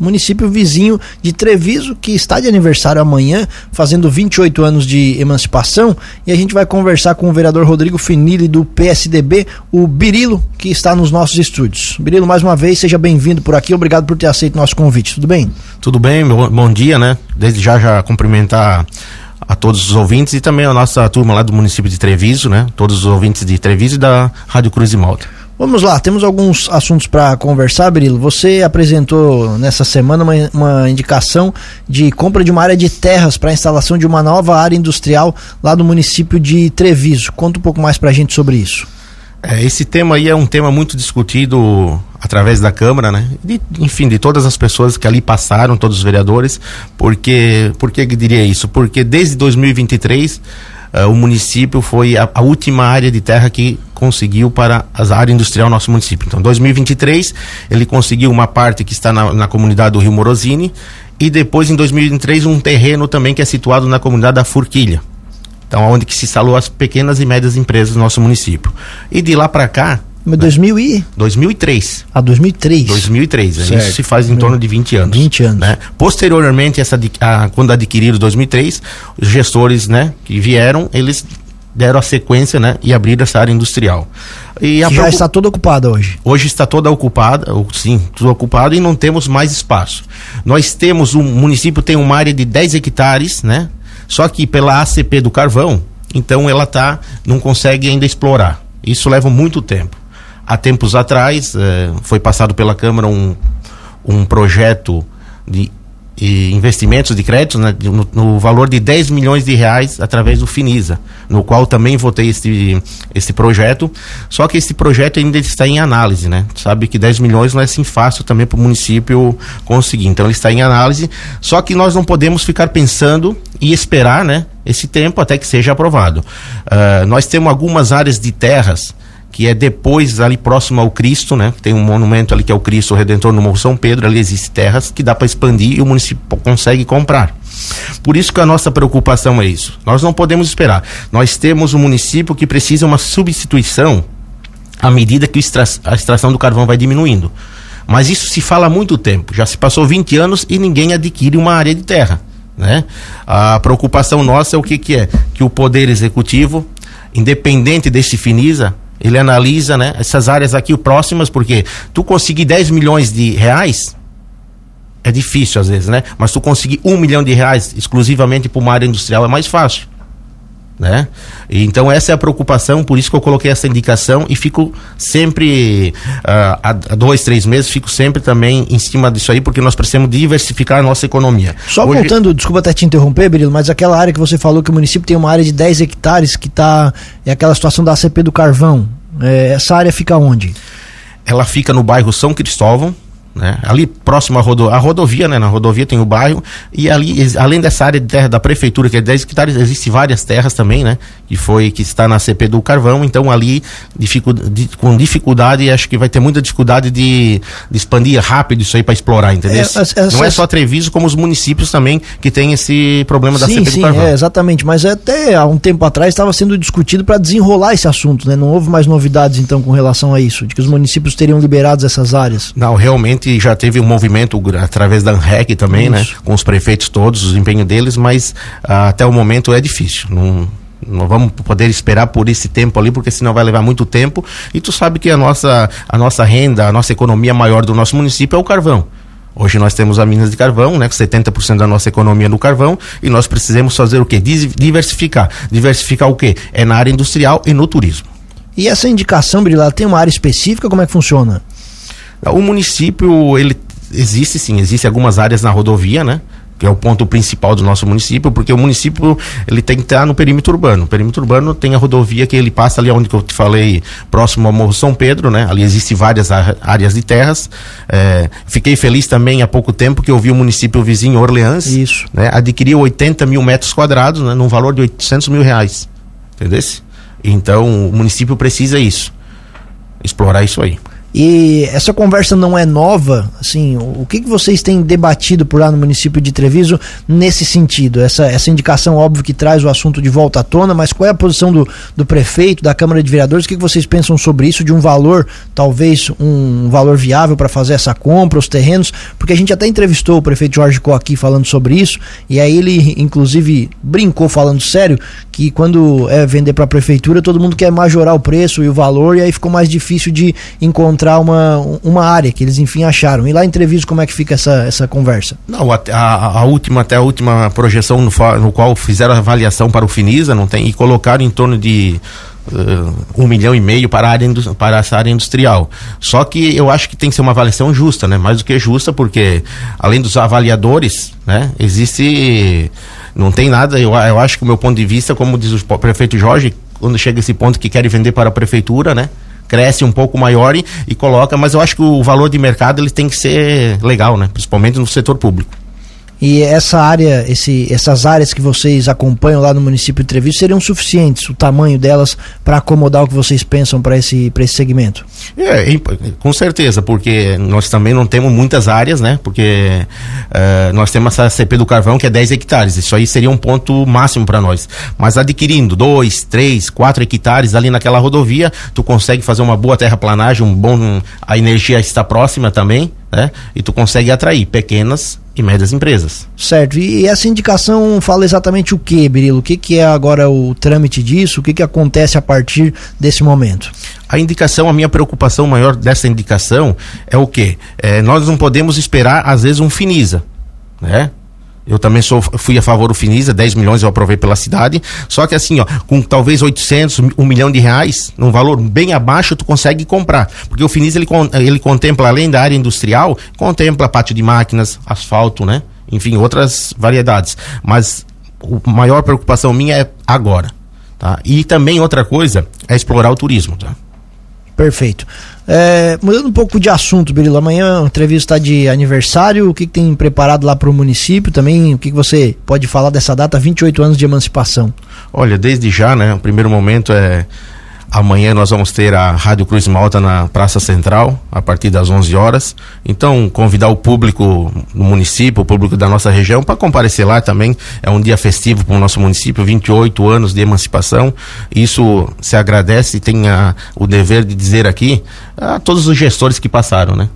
município vizinho de Treviso, que está de aniversário amanhã, fazendo 28 anos de emancipação. E a gente vai conversar com o vereador Rodrigo Finili do PSDB, o Birilo, que está nos nossos estúdios. Birilo, mais uma vez, seja bem-vindo por aqui. Obrigado por ter aceito nosso convite. Tudo bem? Tudo bem, bom dia, né? Desde já já cumprimentar a todos os ouvintes e também a nossa turma lá do município de Treviso, né? Todos os ouvintes de Treviso e da Rádio Cruz de Malta. Vamos lá, temos alguns assuntos para conversar, Brilo. Você apresentou nessa semana uma, uma, indicação de compra de uma área de terras para a instalação de uma nova área industrial lá no município de Treviso. Conta um pouco mais para a gente sobre isso. É, esse tema aí é um tema muito discutido através da Câmara, né? De, enfim, de todas as pessoas que ali passaram, todos os vereadores. Porque, por que diria isso? Porque desde 2023 uh, o município foi a, a, última área de terra que conseguiu para a área industrial do nosso município. Então, 2023 ele conseguiu uma parte que está na, na comunidade do Rio Morosini e depois em 2023 um terreno também que é situado na comunidade da Furquilha. Então, onde que se instalou as pequenas e médias empresas do nosso município. E de lá para cá, mas 2000 e? 2003. Ah, 2003. 2003. Certo. Isso se faz em torno de 20 anos. 20 anos. Né? Posteriormente, essa, a, quando adquiriram 2003, os gestores né, que vieram, eles deram a sequência né, e abriram essa área industrial. E já está toda ocupada hoje? Hoje está toda ocupada, sim, tudo ocupado e não temos mais espaço. Nós temos, o município tem uma área de 10 hectares, né? Só que pela ACP do carvão, então ela tá, não consegue ainda explorar. Isso leva muito tempo há tempos atrás eh, foi passado pela Câmara um, um projeto de investimentos de créditos né, no, no, valor de 10 milhões de reais através do Finisa, no qual também votei este, este projeto. Só que esse projeto ainda está em análise, né? Sabe que 10 milhões não é assim fácil também para o município conseguir. Então ele está em análise. Só que nós não podemos ficar pensando e esperar, né? Esse tempo até que seja aprovado. Uh, nós temos algumas áreas de terras que é depois ali próximo ao Cristo, né? Tem um monumento ali que é o Cristo Redentor no Morro São Pedro, ali existem terras que dá para expandir e o município consegue comprar. Por isso que a nossa preocupação é isso. Nós não podemos esperar. Nós temos um município que precisa uma substituição à medida que a extração do carvão vai diminuindo. Mas isso se fala há muito tempo. Já se passou 20 anos e ninguém adquire uma área de terra. Né? A preocupação nossa é o que, que é? Que o Poder Executivo, independente desse FINISA, ele analisa, né, essas áreas aqui próximas, porque tu conseguir 10 milhões de reais é difícil às vezes, né? Mas tu conseguir um milhão de reais exclusivamente para uma área industrial é mais fácil né? Então essa é a preocupação, por isso que eu coloquei essa indicação e fico sempre uh, há dois, três meses, fico sempre também em cima disso aí, porque nós precisamos diversificar a nossa economia. Só Hoje... voltando, desculpa até te interromper, Berilo, mas aquela área que você falou que o município tem uma área de 10 hectares que está é aquela situação da ACP do carvão. É, essa área fica onde? Ela fica no bairro São Cristóvão, né? Ali próximo à rodo, rodovia, né? Na rodovia tem o bairro e ali, além dessa área de terra da prefeitura, que é 10 hectares, existem várias terras também, né? Que foi, que está na CP do Carvão, então ali dificuldade, com dificuldade, acho que vai ter muita dificuldade de, de expandir rápido isso aí para explorar, entendeu? É, Não é só Treviso, como os municípios também que tem esse problema da sim, CP sim, do Carvão. É, exatamente, mas até há um tempo atrás estava sendo discutido para desenrolar esse assunto, né? Não houve mais novidades então com relação a isso, de que os municípios teriam liberado essas áreas. Não, realmente já teve um movimento através da ANREC também, né? Isso. né? Com os prefeitos todos, o empenho deles, mas ah, até o momento é difícil. Não, não vamos poder esperar por esse tempo ali, porque senão vai levar muito tempo. E tu sabe que a nossa, a nossa renda, a nossa economia maior do nosso município é o carvão. Hoje nós temos a Minas de Carvão, né, 70% da nossa economia no carvão, e nós precisamos fazer o quê? Diversificar. Diversificar o quê? É na área industrial e no turismo. E essa indicação, Brilá, tem uma área específica? Como é que funciona? O município, ele existe sim, existe algumas áreas na rodovia, né? que é o ponto principal do nosso município, porque o município ele tem que estar no perímetro urbano. O perímetro urbano tem a rodovia que ele passa ali onde eu te falei, próximo ao Morro São Pedro, né? Ali existem várias áreas de terras. É, fiquei feliz também há pouco tempo que eu vi o município vizinho Orleans, Isso. Né? adquiriu 80 mil metros quadrados, né? Num valor de 800 mil reais. Entendeu? Então o município precisa isso, explorar isso aí. E essa conversa não é nova, assim, o que, que vocês têm debatido por lá no município de Treviso nesse sentido? Essa, essa indicação, óbvio, que traz o assunto de volta à tona, mas qual é a posição do, do prefeito, da Câmara de Vereadores? O que, que vocês pensam sobre isso, de um valor, talvez um valor viável para fazer essa compra, os terrenos? Porque a gente até entrevistou o prefeito Jorge Co aqui falando sobre isso, e aí ele, inclusive, brincou falando sério que quando é vender para a prefeitura, todo mundo quer majorar o preço e o valor, e aí ficou mais difícil de encontrar uma, uma área que eles enfim acharam. E lá em como é que fica essa, essa conversa? Não, a, a, a última, até a última projeção no, no, qual fizeram a avaliação para o Finisa, não tem, e colocaram em torno de Uh, um milhão e meio para, a área, para essa área industrial. Só que eu acho que tem que ser uma avaliação justa, né? Mais do que justa, porque além dos avaliadores, né? Existe não tem nada, eu, eu acho que o meu ponto de vista, como diz o prefeito Jorge, quando chega esse ponto que quer vender para a prefeitura, né? Cresce um pouco maior e, e coloca, mas eu acho que o valor de mercado ele tem que ser legal, né? Principalmente no setor público. E essa área, esse, essas áreas que vocês acompanham lá no município de Treviso seriam suficientes, o tamanho delas, para acomodar o que vocês pensam para esse, esse segmento? É, com certeza, porque nós também não temos muitas áreas, né? Porque uh, nós temos essa CP do Carvão que é 10 hectares, isso aí seria um ponto máximo para nós. Mas adquirindo 2, 3, 4 hectares ali naquela rodovia, tu consegue fazer uma boa terraplanagem, um bom. A energia está próxima também, né? E tu consegue atrair pequenas e médias empresas. Certo. E essa indicação fala exatamente o que, Birilo? O que, que é agora o trâmite disso? O que, que acontece a partir desse momento? A indicação, a minha preocupação maior dessa indicação é o que? É, nós não podemos esperar, às vezes, um finisa, né? Eu também sou, fui a favor do Finisa, 10 milhões eu aprovei pela cidade. Só que assim, ó, com talvez 800, 1 milhão de reais, num valor bem abaixo, tu consegue comprar. Porque o Finisa ele, ele contempla, além da área industrial, contempla pátio de máquinas, asfalto, né? Enfim, outras variedades. Mas a maior preocupação minha é agora. Tá? E também outra coisa é explorar o turismo. Tá? Perfeito. É, mudando um pouco de assunto, Berilo, amanhã a entrevista de aniversário, o que, que tem preparado lá para o município também, o que, que você pode falar dessa data, 28 anos de emancipação? Olha, desde já, né, o primeiro momento é Amanhã nós vamos ter a Rádio Cruz Malta na Praça Central, a partir das 11 horas. Então, convidar o público do município, o público da nossa região, para comparecer lá também. É um dia festivo para o nosso município, 28 anos de emancipação. Isso se agradece e tem a, o dever de dizer aqui a todos os gestores que passaram, né?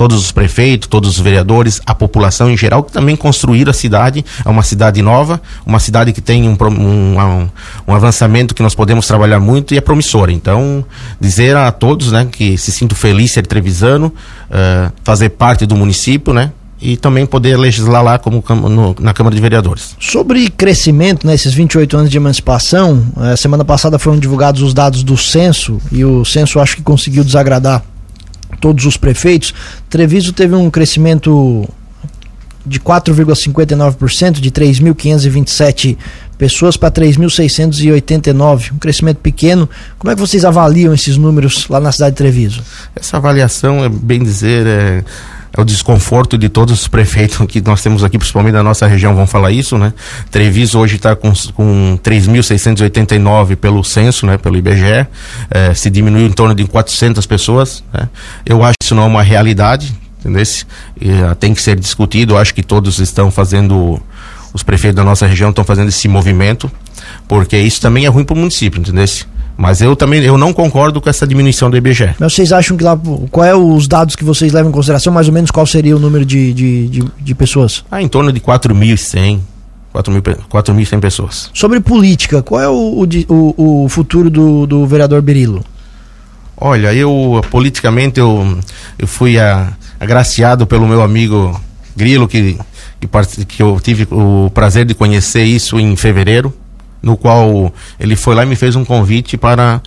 Todos os prefeitos, todos os vereadores, a população em geral, que também construíram a cidade. É uma cidade nova, uma cidade que tem um, um, um, avançamento que nós podemos trabalhar muito e é promissora. Então, dizer a todos né, que se sinto feliz ser trevisano, uh, fazer parte do município, né? e também poder legislar lá como no, na Câmara de Vereadores. Sobre crescimento nesses né, 28 anos de emancipação, eh, semana passada foram divulgados os dados do censo e o censo acho que conseguiu desagradar todos os prefeitos, Treviso teve um crescimento de 4,59%, de 3.527 pessoas para 3.689, um crescimento pequeno. Como é que vocês avaliam esses números lá na cidade de Treviso? Essa avaliação, é bem dizer, é é o desconforto de todos os prefeitos que nós temos aqui, principalmente da nossa região, vão falar isso, né? Treviso hoje está com, com 3.689 pelo censo, né? Pelo IBGE, é, se diminuiu em torno de 400 pessoas, né? Eu acho que isso não é uma realidade, entendeu? E, uh, tem que ser discutido, eu acho que todos estão fazendo, os prefeitos da nossa região estão fazendo esse movimento, porque isso também é ruim para o município, entendeu? Mas eu também eu não concordo com essa diminuição do IBGE. Mas vocês acham que lá. Qual é os dados que vocês levam em consideração? Mais ou menos qual seria o número de, de, de, de pessoas? Ah, em torno de 4.100. 4.100 pessoas. Sobre política, qual é o, o, o futuro do, do vereador Berilo? Olha, eu politicamente eu, eu fui a, agraciado pelo meu amigo Grilo, que, que, que eu tive o prazer de conhecer isso em fevereiro no qual ele foi lá e me fez um convite para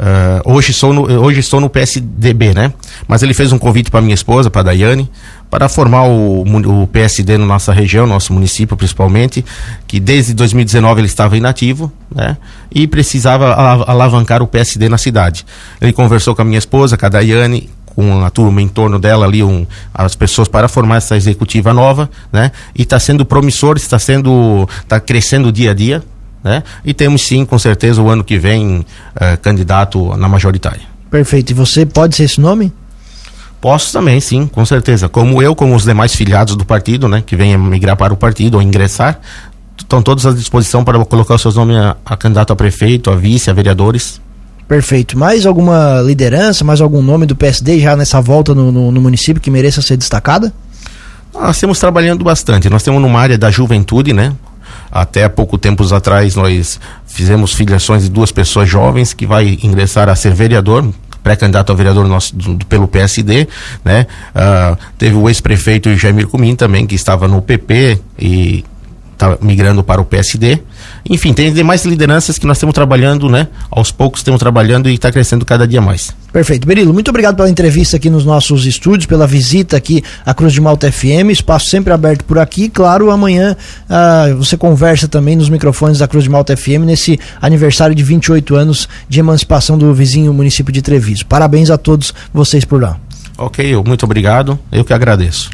uh, hoje sou no, hoje estou no PSDB, né? Mas ele fez um convite para minha esposa, para Daiane, para formar o, o PSD na nossa região, nosso município principalmente, que desde 2019 ele estava inativo, né? E precisava alavancar o PSD na cidade. Ele conversou com a minha esposa, com a Daiane, com a turma em torno dela ali, um, as pessoas para formar essa executiva nova, né? E está sendo promissor, está sendo, está crescendo dia a dia, né? E temos sim, com certeza, o ano que vem, uh, candidato na majoritária. Perfeito. E você pode ser esse nome? Posso também, sim, com certeza. Como eu, como os demais filiados do partido, né, que venham migrar para o partido ou ingressar, estão todos à disposição para colocar os seus nomes a, a candidato a prefeito, a vice, a vereadores. Perfeito. Mais alguma liderança, mais algum nome do PSD já nessa volta no, no, no município que mereça ser destacada? Nós estamos trabalhando bastante. Nós temos numa área da juventude, né? Até pouco tempos atrás nós fizemos filiações de duas pessoas jovens que vai ingressar a ser vereador, pré-candidato a vereador nosso, do, pelo PSD, né? Uh, teve o ex-prefeito Jair Cumim também, que estava no PP e está migrando para o PSD. Enfim, tem demais lideranças que nós estamos trabalhando, né? Aos poucos estamos trabalhando e está crescendo cada dia mais. Perfeito. Berilo, muito obrigado pela entrevista aqui nos nossos estúdios, pela visita aqui à Cruz de Malta FM. Espaço sempre aberto por aqui. Claro, amanhã ah, você conversa também nos microfones da Cruz de Malta FM nesse aniversário de 28 anos de emancipação do vizinho município de Treviso. Parabéns a todos vocês por lá. Ok, muito obrigado. Eu que agradeço.